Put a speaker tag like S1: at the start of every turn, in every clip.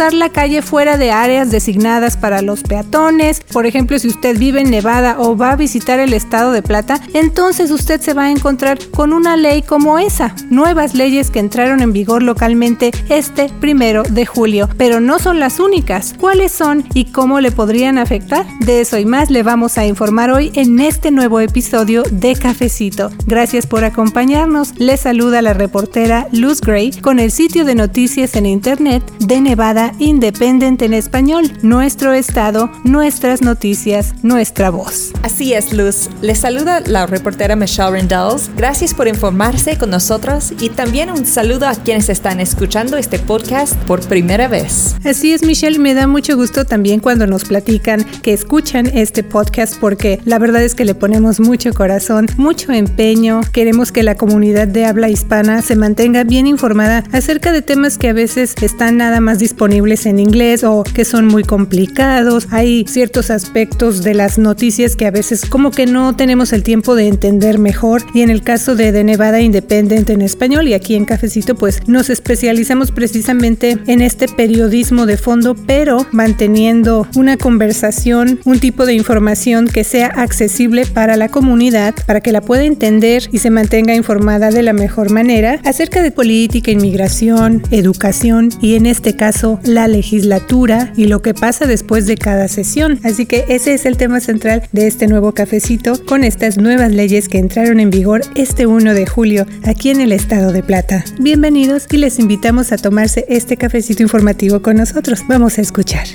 S1: cruzar la calle fuera de áreas designadas para los peatones. Por ejemplo, si usted vive en Nevada o va a visitar el estado de Plata, entonces usted se va a encontrar con una ley como esa. Nuevas leyes que entraron en vigor localmente este primero de julio. Pero no son las únicas. ¿Cuáles son y cómo le podrían afectar? De eso y más le vamos a informar hoy en este nuevo episodio de Cafecito. Gracias por acompañarnos. Le saluda la reportera Luz Gray con el sitio de noticias en internet de Nevada Independent en español. Nuestro estado, nuestras noticias, nuestra voz.
S2: Así es, Luz. Le saluda la reportera Michelle Rendells. Gracias por informarse con nosotros y también un saludo a quienes están escuchando este podcast por primera vez.
S1: Así es, Michelle. Me da mucho gusto también cuando nos platican que escuchan este podcast porque la verdad es que le ponemos mucho corazón, mucho empeño. Queremos que la comunidad de habla hispana se mantenga bien informada acerca de temas que a veces están nada más disponibles en inglés o que son muy complicados. Hay ciertos aspectos de las noticias que a veces como que no tenemos el tiempo de entender mejor y en el caso de, de Nevada Independent en español y aquí en Cafecito pues nos especializamos precisamente en este periodismo de fondo pero manteniendo una conversación, un tipo de información que sea accesible para la comunidad, para que la pueda entender y se mantenga informada de la mejor manera acerca de política, inmigración, educación y en este caso la legislatura y lo que pasa después de cada sesión. Así que ese es el tema central de este nuevo cafecito con estas nuevas leyes que entraron en vigor este 1 de julio aquí en el estado de Plata. Bienvenidos y les invitamos a tomarse este cafecito informativo con nosotros. Vamos a escuchar.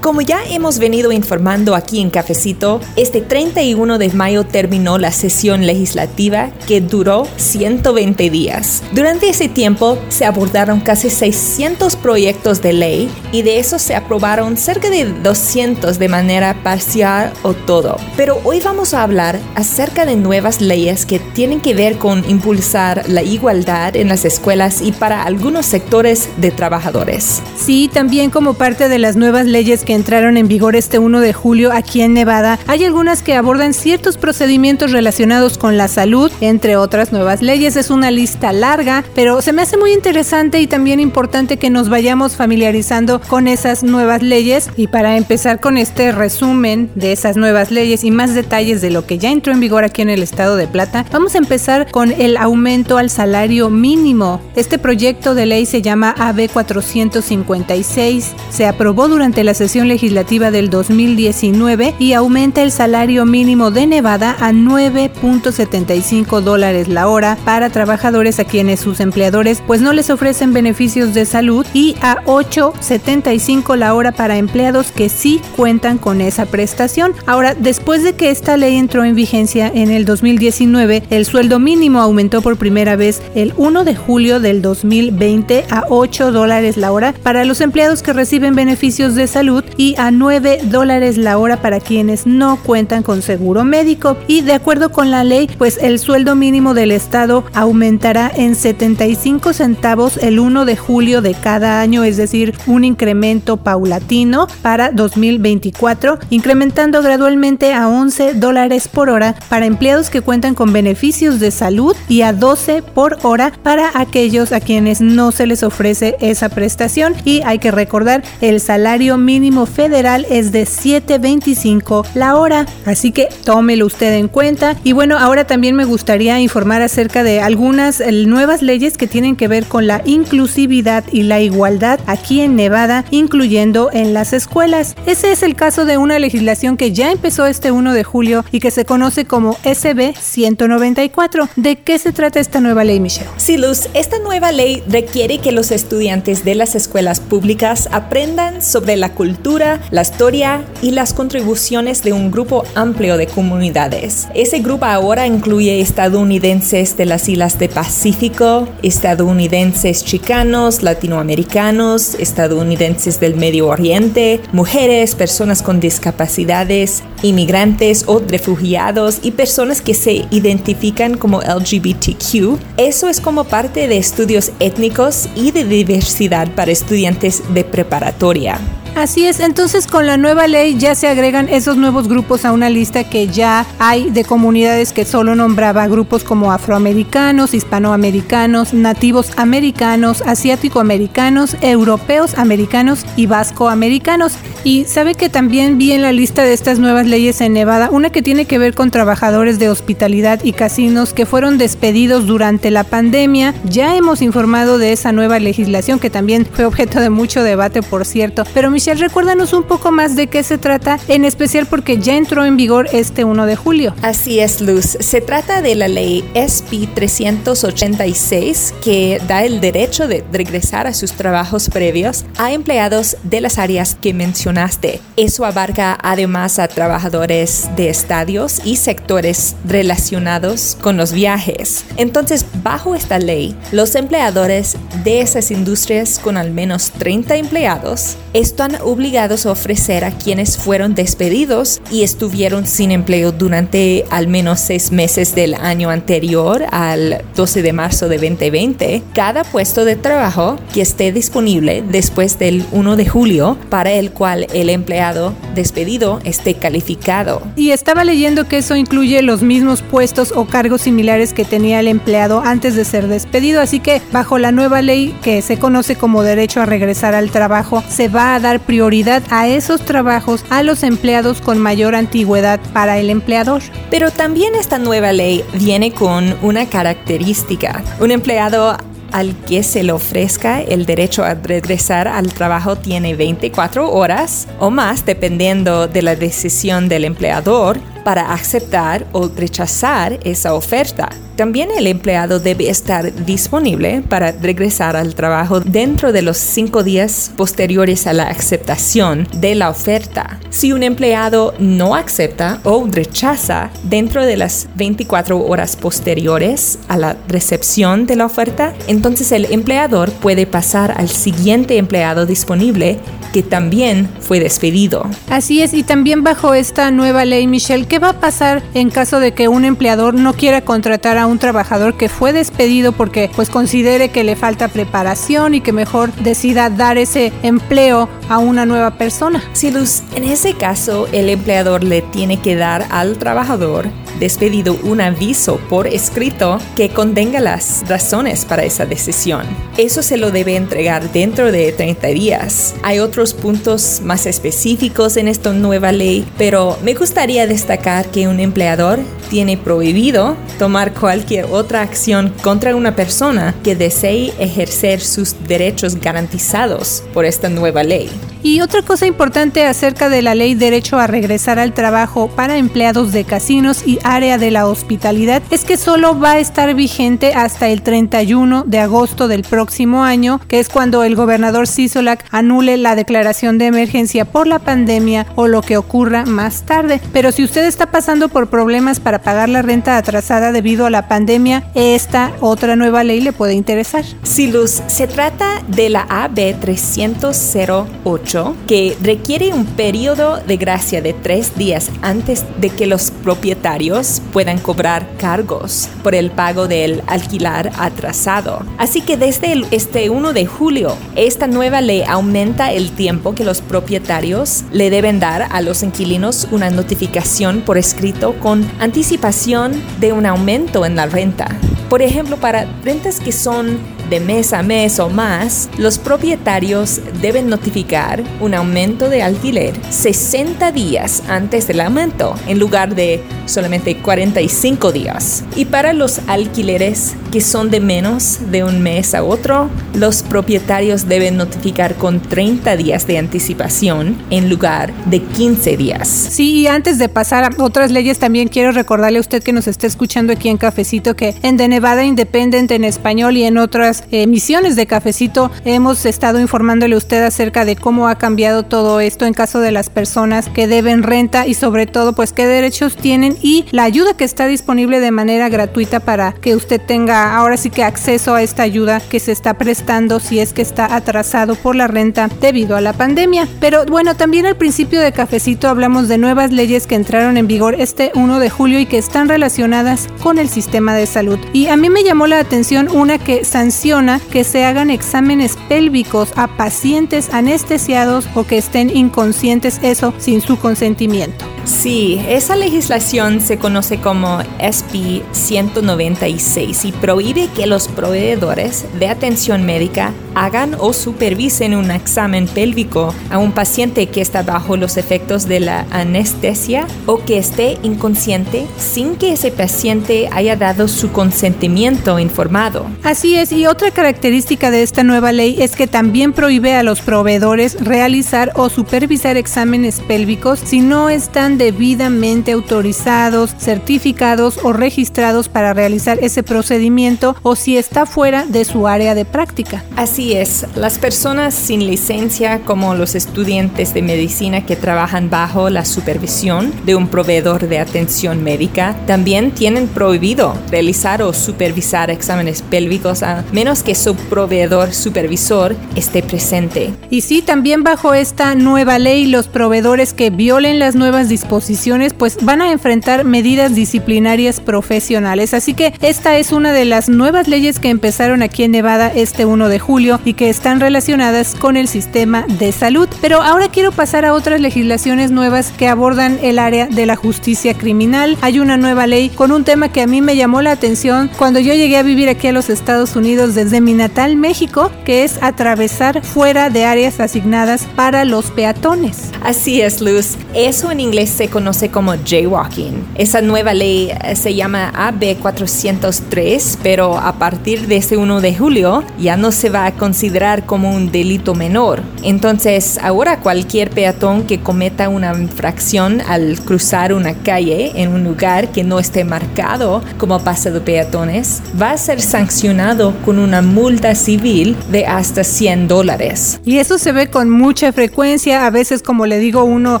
S2: Como ya hemos venido informando aquí en Cafecito, este 31 de mayo terminó la sesión legislativa que duró 120 días. Durante ese tiempo se abordaron casi 600 proyectos de ley y de esos se aprobaron cerca de 200 de manera parcial o todo. Pero hoy vamos a hablar acerca de nuevas leyes que tienen que ver con impulsar la igualdad en las escuelas y para algunos sectores de trabajadores.
S1: Sí, también como parte de las nuevas leyes que entraron en vigor este 1 de julio aquí en Nevada, hay algunas que abordan ciertos procedimientos relacionados con la salud, entre otras nuevas leyes. Es una lista larga, pero se me hace muy interesante y también importante que nos vayamos familiarizando con esas nuevas leyes. Y para empezar con este resumen de esas nuevas leyes y más detalles de lo que ya entró en vigor aquí en el estado de Plata, vamos a empezar con el aumento al salario mínimo. Este proyecto de ley se llama AB 456. Se aprobó durante la sesión legislativa del 2019 y aumenta el salario mínimo de Nevada a 9.75 dólares la hora para trabajadores a quienes sus empleadores pues no les ofrecen beneficios de salud y a 8.75 la hora para empleados que sí cuentan con esa prestación. Ahora, después de que esta ley entró en vigencia en el 2019, el sueldo mínimo aumentó por primera vez el 1 de julio del 2020 a 8 dólares la hora para los empleados que reciben beneficios de salud y a 9 dólares la hora para quienes no cuentan con seguro médico. Y de acuerdo con la ley, pues el sueldo mínimo del estado aumentará en 75 centavos el 1 de julio de cada año, es decir, un incremento paulatino para 2024, incrementando gradualmente a 11 dólares por hora para empleados que cuentan con beneficios de salud y a 12 por hora para aquellos a quienes no se les ofrece esa prestación. Y hay que recordar, el salario mínimo federal es de 7.25 la hora, así que tómelo usted en cuenta. Y bueno, ahora también me gustaría informar acerca de algunas eh, nuevas leyes que tienen que ver con la inclusividad y la igualdad aquí en Nevada, incluyendo en las escuelas. Ese es el caso de una legislación que ya empezó este 1 de julio y que se conoce como SB 194. ¿De qué se trata esta nueva ley, Michelle?
S2: Sí, Luz, esta nueva ley requiere que los estudiantes de las escuelas públicas aprendan sobre la cultura, la historia y las contribuciones de un grupo amplio de comunidades. Ese grupo ahora incluye estadounidenses de las islas de Pacífico, estadounidenses chicanos, latinoamericanos, estadounidenses del Medio Oriente, mujeres, personas con discapacidades, inmigrantes o refugiados y personas que se identifican como LGBTQ. Eso es como parte de estudios étnicos y de diversidad para estudiantes de preparatoria.
S1: Así es, entonces con la nueva ley ya se agregan esos nuevos grupos a una lista que ya hay de comunidades que solo nombraba grupos como afroamericanos, hispanoamericanos, nativos americanos, asiático-americanos, europeos americanos y vascoamericanos. Y sabe que también vi en la lista de estas nuevas leyes en Nevada una que tiene que ver con trabajadores de hospitalidad y casinos que fueron despedidos durante la pandemia. Ya hemos informado de esa nueva legislación que también fue objeto de mucho debate, por cierto. Pero Michelle, recuérdanos un poco más de qué se trata, en especial porque ya entró en vigor este 1 de julio.
S2: Así es, Luz. Se trata de la ley SB 386 que da el derecho de regresar a sus trabajos previos a empleados de las áreas que mencionaste. Eso abarca además a trabajadores de estadios y sectores relacionados con los viajes. Entonces, bajo esta ley, los empleadores de esas industrias con al menos 30 empleados están obligados a ofrecer a quienes fueron despedidos y estuvieron sin empleo durante al menos seis meses del año anterior al 12 de marzo de 2020 cada puesto de trabajo que esté disponible después del 1 de julio para el cual el empleado despedido esté calificado.
S1: Y estaba leyendo que eso incluye los mismos puestos o cargos similares que tenía el empleado antes de ser despedido, así que bajo la nueva ley que se conoce como derecho a regresar al trabajo, se va a dar prioridad a esos trabajos a los empleados con mayor antigüedad para el empleador.
S2: Pero también esta nueva ley viene con una característica. Un empleado al que se le ofrezca el derecho a regresar al trabajo tiene 24 horas o más dependiendo de la decisión del empleador para aceptar o rechazar esa oferta. También el empleado debe estar disponible para regresar al trabajo dentro de los cinco días posteriores a la aceptación de la oferta. Si un empleado no acepta o rechaza dentro de las 24 horas posteriores a la recepción de la oferta, entonces el empleador puede pasar al siguiente empleado disponible que también fue despedido.
S1: Así es, y también bajo esta nueva ley, Michelle, ¿qué va a pasar en caso de que un empleador no quiera contratar a un trabajador que fue despedido porque pues considere que le falta preparación y que mejor decida dar ese empleo a una nueva persona?
S2: Sí, Luz, en ese caso el empleador le tiene que dar al trabajador despedido un aviso por escrito que contenga las razones para esa decisión. Eso se lo debe entregar dentro de 30 días. Hay otros puntos más específicos en esta nueva ley, pero me gustaría destacar que un empleador tiene prohibido tomar cualquier otra acción contra una persona que desee ejercer sus derechos garantizados por esta nueva ley.
S1: Y otra cosa importante acerca de la ley derecho a regresar al trabajo para empleados de casinos y área de la hospitalidad es que solo va a estar vigente hasta el 31 de agosto del próximo año, que es cuando el gobernador Sisolak anule la declaración de emergencia por la pandemia o lo que ocurra más tarde. Pero si usted está pasando por problemas para pagar la renta atrasada debido a la pandemia, esta otra nueva ley le puede interesar.
S2: Sí, Luz, se trata de la AB 308 que requiere un periodo de gracia de tres días antes de que los propietarios puedan cobrar cargos por el pago del alquilar atrasado. Así que desde el, este 1 de julio, esta nueva ley aumenta el tiempo que los propietarios le deben dar a los inquilinos una notificación por escrito con anticipación de un aumento en la renta. Por ejemplo, para rentas que son de mes a mes o más, los propietarios deben notificar un aumento de alquiler 60 días antes del aumento, en lugar de solamente 45 días. Y para los alquileres que son de menos de un mes a otro, los propietarios deben notificar con 30 días de anticipación en lugar de 15 días.
S1: Sí, y antes de pasar a otras leyes, también quiero recordarle a usted que nos está escuchando aquí en Cafecito que en The Nevada Independent en español y en otras emisiones de Cafecito hemos estado informándole a usted acerca de cómo ha cambiado todo esto en caso de las personas que deben renta y sobre todo pues qué derechos tienen y la ayuda que está disponible de manera gratuita para que usted tenga ahora sí que acceso a esta ayuda que se está prestando si es que está atrasado por la renta debido a la pandemia. Pero bueno, también al principio de Cafecito hablamos de nuevas leyes que entraron en vigor este 1 de julio y que están relacionadas con el sistema de salud. Y a mí me llamó la atención una que sanciona que se hagan exámenes pélvicos a pacientes anestesiados o que estén inconscientes, eso sin su consentimiento.
S2: Sí, esa legislación se conoce como SB 196 y prohíbe que los proveedores de atención médica hagan o supervisen un examen pélvico a un paciente que está bajo los efectos de la anestesia o que esté inconsciente sin que ese paciente haya dado su consentimiento informado.
S1: Así es, y otra característica de esta nueva ley es que también prohíbe a los proveedores realizar o supervisar exámenes pélvicos si no están debidamente autorizados, certificados o registrados para realizar ese procedimiento o si está fuera de su área de práctica.
S2: Así es, las personas sin licencia como los estudiantes de medicina que trabajan bajo la supervisión de un proveedor de atención médica también tienen prohibido realizar o supervisar exámenes pélvicos a menos que su proveedor supervisor esté presente.
S1: Y sí, también bajo esta nueva ley los proveedores que violen las nuevas disposiciones pues van a enfrentar medidas disciplinarias profesionales. Así que esta es una de las nuevas leyes que empezaron aquí en Nevada este 1 de julio y que están relacionadas con el sistema de salud. Pero ahora quiero pasar a otras legislaciones nuevas que abordan el área de la justicia criminal. Hay una nueva ley con un tema que a mí me llamó la atención cuando yo llegué a vivir aquí a los Estados Unidos desde mi natal México, que es atravesar fuera de áreas asignadas para los peatones.
S2: Así es, Luz. Eso en inglés se conoce como jaywalking. Esa nueva ley eh, se llama AB 403, pero a partir de ese 1 de julio ya no se va a considerar como un delito menor. Entonces, ahora cualquier peatón que cometa una infracción al cruzar una calle en un lugar que no esté marcado como paso de peatones va a ser sancionado con una multa civil de hasta 100 dólares.
S1: Y eso se ve con mucha frecuencia. A veces, como le digo, uno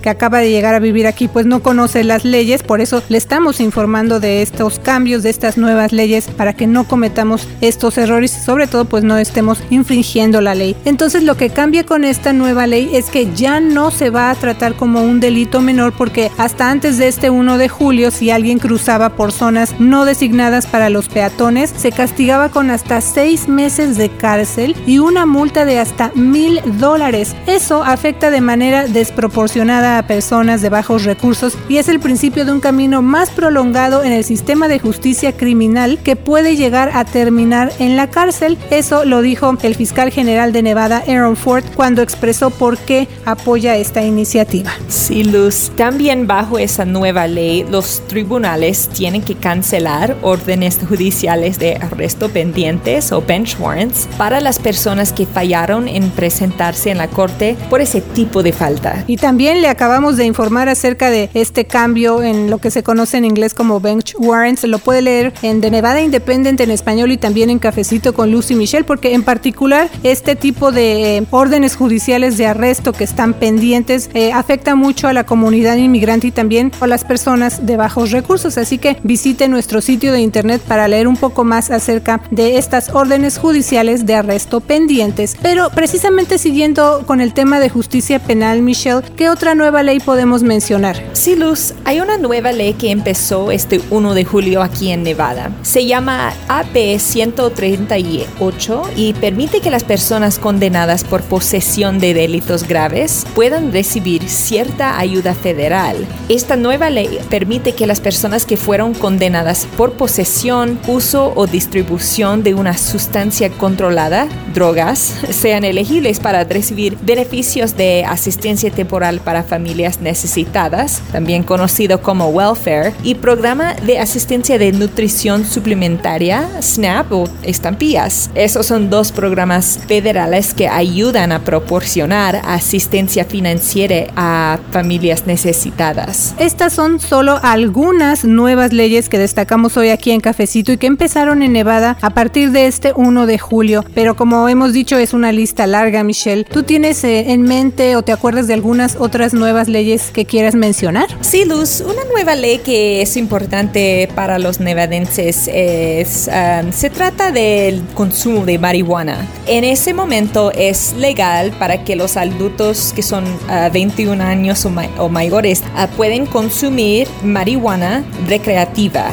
S1: que acaba de llegar a vivir aquí, pues no conoce las leyes. Por eso le estamos informando de estos cambios, de estas nuevas leyes, para que no cometamos estos errores y sobre todo, pues no estemos infringiendo la ley. Entonces, lo que cambia con esta nueva ley es que ya no se va a tratar como un delito menor porque hasta antes de este 1 de julio, si alguien cruzaba por zonas no designadas para los peatones, se castigaba con hasta seis meses de cárcel y una multa de hasta mil dólares. Eso afecta de manera desproporcionada a personas de bajos recursos y es el principio de un camino más prolongado en el sistema de justicia criminal que puede llegar a terminar en la cárcel. Eso lo dijo el fiscal general de Nevada, Aaron Ford, cuando expresó por qué apoya esta iniciativa.
S2: Sí, Luz. También bajo esa nueva ley, los tribunales tienen que cancelar órdenes judiciales de arresto pendientes o bench warrants para las personas que fallaron en presentarse en la corte por ese tipo de falta.
S1: Y también le acabamos de informar acerca de este cambio en lo que se conoce en inglés como bench warrants. Lo puede leer en The Nevada Independent en español y también en Cafecito con Lucy Michelle, porque en particular este tipo de eh, órdenes judiciales de arresto que están pendientes eh, afecta mucho a la comunidad inmigrante y también a las personas de bajos recursos. Así que visite nuestro sitio de internet para leer un poco más acerca de estas órdenes judiciales de arresto pendientes. Pero precisamente siguiendo con el tema de justicia penal, Michelle, ¿qué otra nueva ley podemos mencionar?
S2: Sí, Luz, hay una nueva ley que empezó este 1 de julio aquí en Nevada. Se llama AP 138 y permite que las personas condenadas por posesión de delitos graves puedan recibir cierta ayuda federal. Esta nueva ley permite que las personas que fueron condenadas por posesión, uso o distribución de una sustancia controlada, drogas, sean elegibles para recibir beneficios de asistencia temporal para familias necesitadas, también conocido como welfare, y programa de asistencia de nutrición suplementaria, SNAP o estampillas. Esos son dos programas federales que ayudan a proporcionar asistencia financiera a familias necesitadas.
S1: Estas son solo algunas nuevas leyes que destacamos hoy aquí en Cafecito y que empezaron en Nevada a partir de este 1 de julio. Pero como hemos dicho, es una lista larga, Michelle. ¿Tú tienes eh, en mente o te acuerdas de algunas otras nuevas leyes que quieras mencionar?
S2: Sí, Luz, una nueva ley que es importante para los nevadenses es, um, se trata del consumo de marihuana. En ese momento es legal para que los adultos que son 21 uh, años o, mayores uh, pueden consumir marihuana recreativa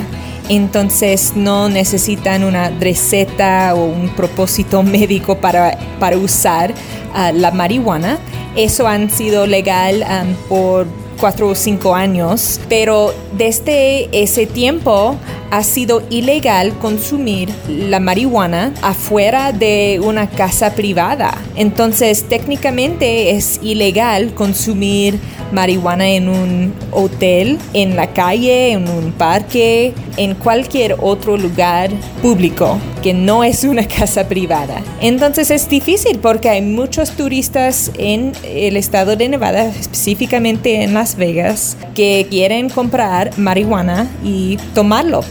S2: entonces no necesitan una receta o un propósito médico para, para usar ah, la marihuana. Eso han sido legal por cuatro o cinco años, pero desde ese tiempo ha sido ilegal consumir la marihuana afuera de una casa privada. Entonces, técnicamente es ilegal consumir marihuana en un hotel, en la calle, en un parque, en cualquier otro lugar público que no es una casa privada. Entonces es difícil porque hay muchos turistas en el estado de Nevada, específicamente en Las Vegas, que quieren comprar marihuana y tomarlo,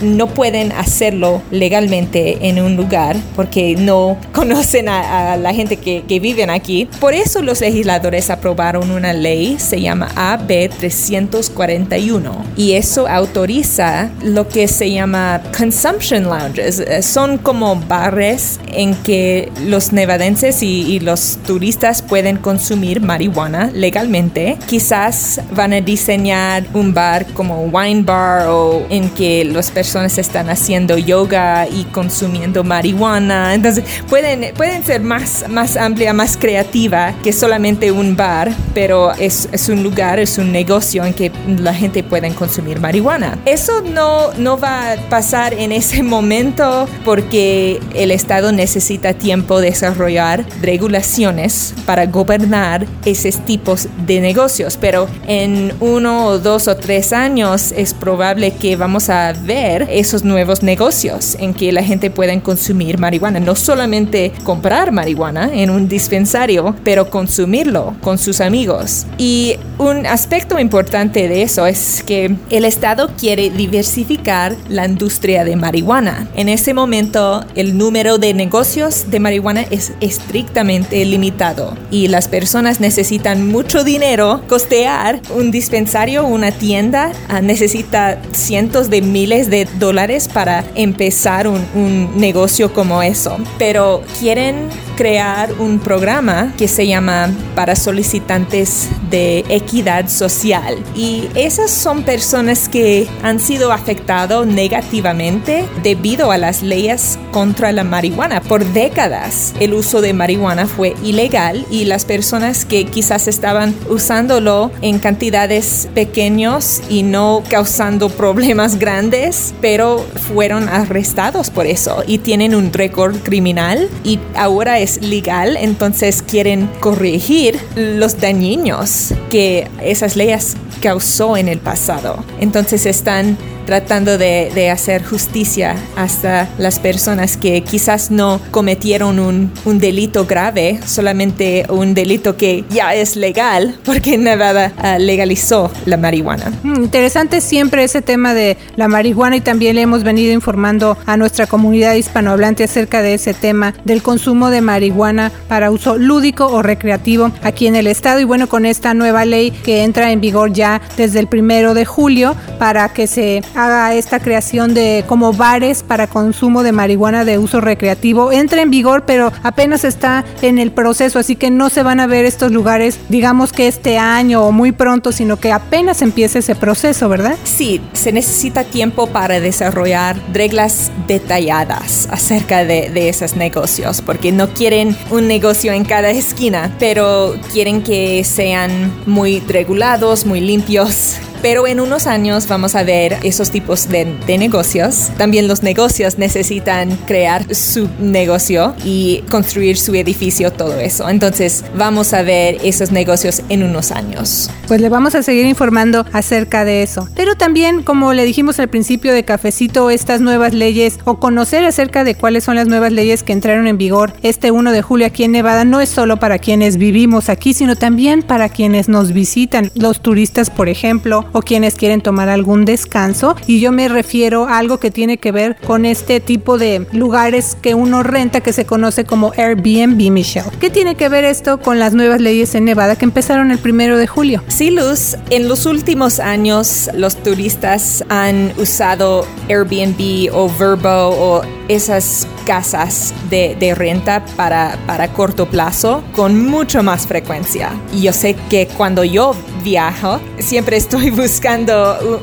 S2: no pueden hacerlo legalmente en un lugar porque no conocen a, la gente que, que viven aquí. Por eso los legisladores aprobaron una ley, se llama AB 341, y eso autoriza lo que se llama consumption lounges. Son como bares en que los nevadenses y, y los turistas pueden consumir marihuana legalmente. Quizás van a diseñar un bar como wine bar o en que las personas están haciendo yoga y consumiendo marihuana. Entonces pueden, pueden ser más, más amplia, más creativa que solamente un bar, pero es, es un lugar, es un negocio en que la gente puede consumir marihuana. Eso no, no va a pasar en ese momento porque el Estado necesita tiempo de desarrollar regulaciones para gobernar esos tipos de negocios, pero en uno o dos o tres años es probable que vamos a ver esos nuevos negocios en que la gente pueda consumir marihuana, no solamente comprar marihuana en un dispensario, pero consumirlo con sus amigos. Y un aspecto importante de eso es que el Estado quiere diversificar la industria de marihuana. En ese momento, el número de negocios de marihuana es estrictamente limitado y las personas necesitan mucho dinero costear un dispensario, una tienda, ah, necesita cientos de miles de dólares para empezar un, un negocio como eso. Pero quieren crear un programa que se llama para solicitantes de equidad social y esas son personas que han sido afectados negativamente debido a las leyes contra la marihuana. Por décadas el uso de marihuana fue ilegal y las personas que quizás estaban usándolo en cantidades pequeños y no causando problemas grandes, pero fueron arrestados por eso y tienen un récord criminal y ahora es legal, entonces quieren corregir los dañinos que esas leyes causó en el pasado. Entonces están tratando de, hacer justicia hasta las personas que quizás no cometieron un, delito grave, solamente un delito que ya es legal, porque Nevada ah, legalizó la marihuana.
S1: Mm, interesante siempre ese tema de la marihuana y también le hemos venido informando a nuestra comunidad hispanohablante acerca de ese tema del consumo de marihuana para uso lúdico o recreativo aquí en el estado y bueno con esta nueva ley que entra en vigor ya desde el primero de julio para que se haga esta creación de como bares para consumo de marihuana de uso recreativo entra en vigor, pero apenas está en el proceso, así que no se van a ver estos lugares, digamos que este año o muy pronto, sino que apenas empiece ese proceso, ¿verdad?
S2: Sí, se necesita tiempo para desarrollar reglas detalladas acerca de, de esos negocios, porque no quieren un negocio en cada esquina, pero quieren que sean muy regulados, muy limpios pero en unos años vamos a ver esos tipos de, negocios. También los negocios necesitan crear su negocio y construir su edificio, todo eso. Entonces vamos a ver esos negocios en unos años.
S1: Pues le vamos a seguir informando acerca de eso. Pero también, como le dijimos al principio de Cafecito, estas nuevas leyes o conocer acerca de cuáles son las nuevas leyes que entraron en vigor este 1 de julio aquí en Nevada no es solo para quienes vivimos aquí, sino también para quienes nos visitan, los turistas, por ejemplo, o quienes quieren tomar algún descanso. Y yo me refiero a algo que tiene que ver con este tipo de lugares que uno renta que se conoce como Airbnb, Michelle. ¿Qué tiene que ver esto con las nuevas leyes en Nevada que empezaron el primero de julio?
S2: Sí, Luz, en los últimos años los turistas han usado Airbnb o Verbo o esas casas de, de renta para, para corto plazo con mucho más frecuencia. Y yo sé que cuando yo viajo, siempre estoy buscando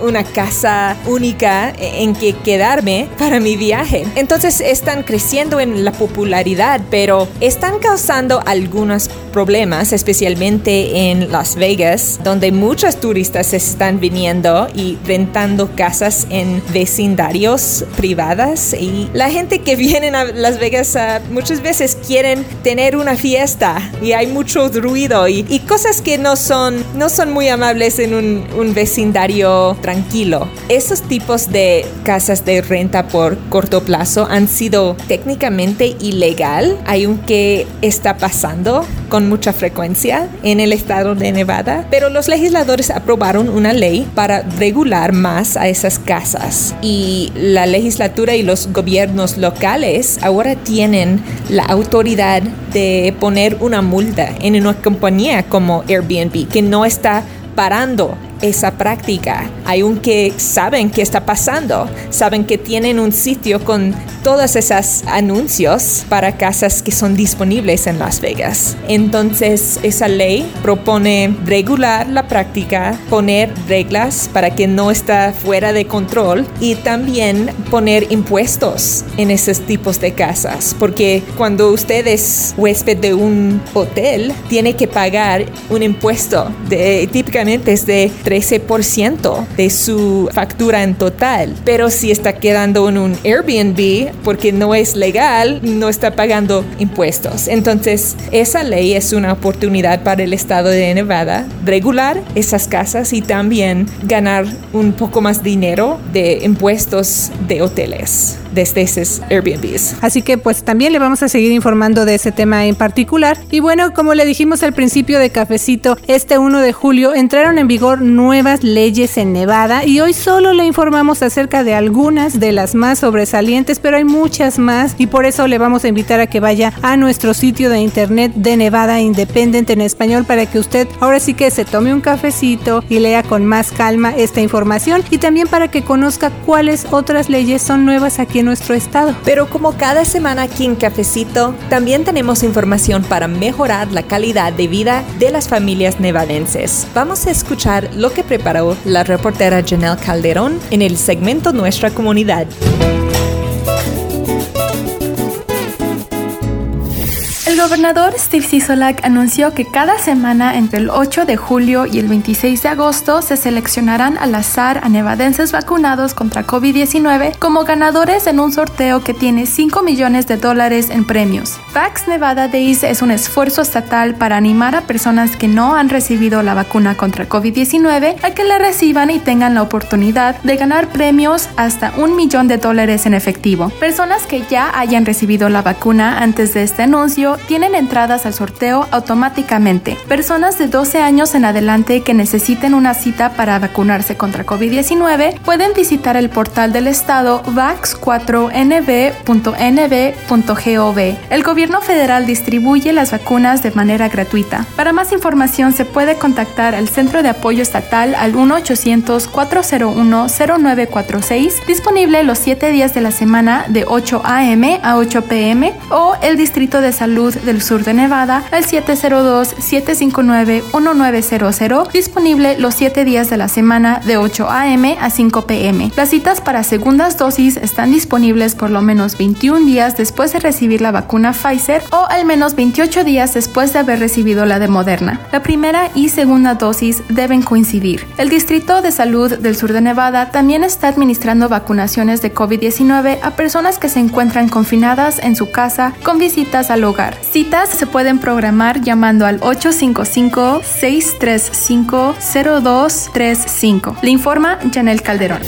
S2: una casa única en que quedarme para mi viaje. Entonces están creciendo en la popularidad, pero están causando algunos problemas, especialmente en Las Vegas, donde muchos turistas están viniendo y rentando casas en vecindarios privadas y la gente que viene a Las Vegas uh, muchas veces quieren tener una fiesta y hay mucho ruido y, y cosas que no son, no son muy amables en un, un vecindario tranquilo. Esos tipos de casas de renta por corto plazo han sido técnicamente ilegal, hay un que está pasando con mucha frecuencia en el estado de Nevada, pero los legisladores aprobaron una ley para regular más a esas casas y la legislatura y los gobiernos locales ahora tienen la autoridad de poner una multa en una compañía como Airbnb que no está parando esa práctica. Hay que saben qué está pasando, saben que tienen un sitio con todas esas anuncios para casas que son disponibles en Las Vegas. Entonces, esa ley propone regular la práctica, poner reglas para que no está fuera de control y también poner impuestos en esos tipos de casas, porque cuando usted es huésped de un hotel, tiene que pagar un impuesto de típicamente es de 13% de su factura en total. Pero si está quedando en un Airbnb porque no es legal, no está pagando impuestos. Entonces, esa ley es una oportunidad para el estado de Nevada regular esas casas y también ganar un poco más dinero de impuestos de hoteles desde esos Airbnbs.
S1: Así que pues también le vamos a seguir informando de ese tema en particular. Y bueno, como le dijimos al principio de Cafecito, este 1 de julio entraron en vigor nuevas leyes en Nevada y hoy solo le informamos acerca de algunas de las más sobresalientes, pero hay muchas más y por eso le vamos a invitar a que vaya a nuestro sitio de internet de Nevada Independent en español para que usted ahora sí que se tome un cafecito y lea con más calma esta información y también para que conozca cuáles otras leyes son nuevas aquí nuestro estado.
S2: Pero como cada semana aquí en Cafecito, también tenemos información para mejorar la calidad de vida de las familias nevadenses. Vamos a escuchar lo que preparó la reportera Janelle Calderón en el segmento Nuestra Comunidad.
S3: Gobernador Steve Sisolak anunció que cada semana entre el 8 de julio y el 26 de agosto se seleccionarán al azar a nevadenses vacunados contra COVID-19 como ganadores en un sorteo que tiene 5 millones de dólares en premios. Vax Nevada Days es un esfuerzo estatal para animar a personas que no han recibido la vacuna contra COVID-19 a que la reciban y tengan la oportunidad de ganar premios hasta un millón de dólares en efectivo. Personas que ya hayan recibido la vacuna antes de este anuncio tienen entradas al sorteo automáticamente. Personas de 12 años en adelante que necesiten una cita para vacunarse contra COVID-19 pueden visitar el portal del estado vax4nb.nb.gov. El gobierno federal distribuye las vacunas de manera gratuita. Para más información se puede contactar al Centro de Apoyo Estatal al 1-800-401-0946, disponible los 7 días de la semana de 8 a.m. a 8 p.m. o el Distrito de Salud del Sur de Nevada al 702-759-1900, disponible los 7 días de la semana de 8 a.m. a 5 p.m. Las citas para segundas dosis están disponibles por lo menos 21 días después de recibir la vacuna Pfizer o al menos 28 días después de haber recibido la de Moderna. La primera y segunda dosis deben coincidir. El Distrito de Salud del Sur de Nevada también está administrando vacunaciones de COVID-19 a personas que se encuentran confinadas en su casa con visitas al hogar. Citas se pueden programar llamando al 855-635-0235. Le informa Janel Calderón.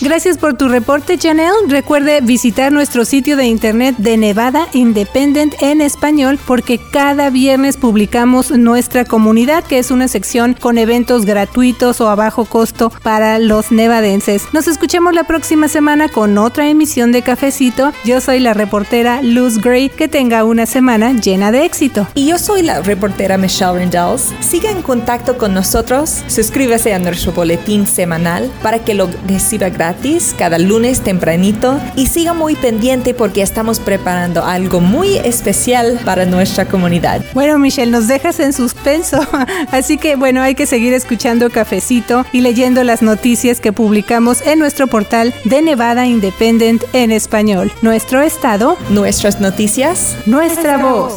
S1: Gracias por tu reporte, Janelle. Recuerde visitar nuestro sitio de internet de Nevada Independent en español porque cada viernes publicamos nuestra comunidad, que es una sección con eventos gratuitos o a bajo costo para los nevadenses. Nos escuchamos la próxima semana con otra emisión de Cafecito. Yo soy la reportera Luz Gray. Que tenga una semana llena de éxito.
S2: Y yo soy la reportera Michelle Rendells. Siga en contacto con nosotros, suscríbase a nuestro boletín semanal para que lo reciba gratis gratis cada lunes tempranito y siga muy pendiente porque estamos preparando algo muy especial para nuestra comunidad.
S1: Bueno, Michelle, nos dejas en suspenso. Así que bueno, hay que seguir escuchando Cafecito y leyendo las noticias que publicamos en nuestro portal de Nevada Independent en español. Nuestro estado,
S2: nuestras noticias,
S1: nuestra voz.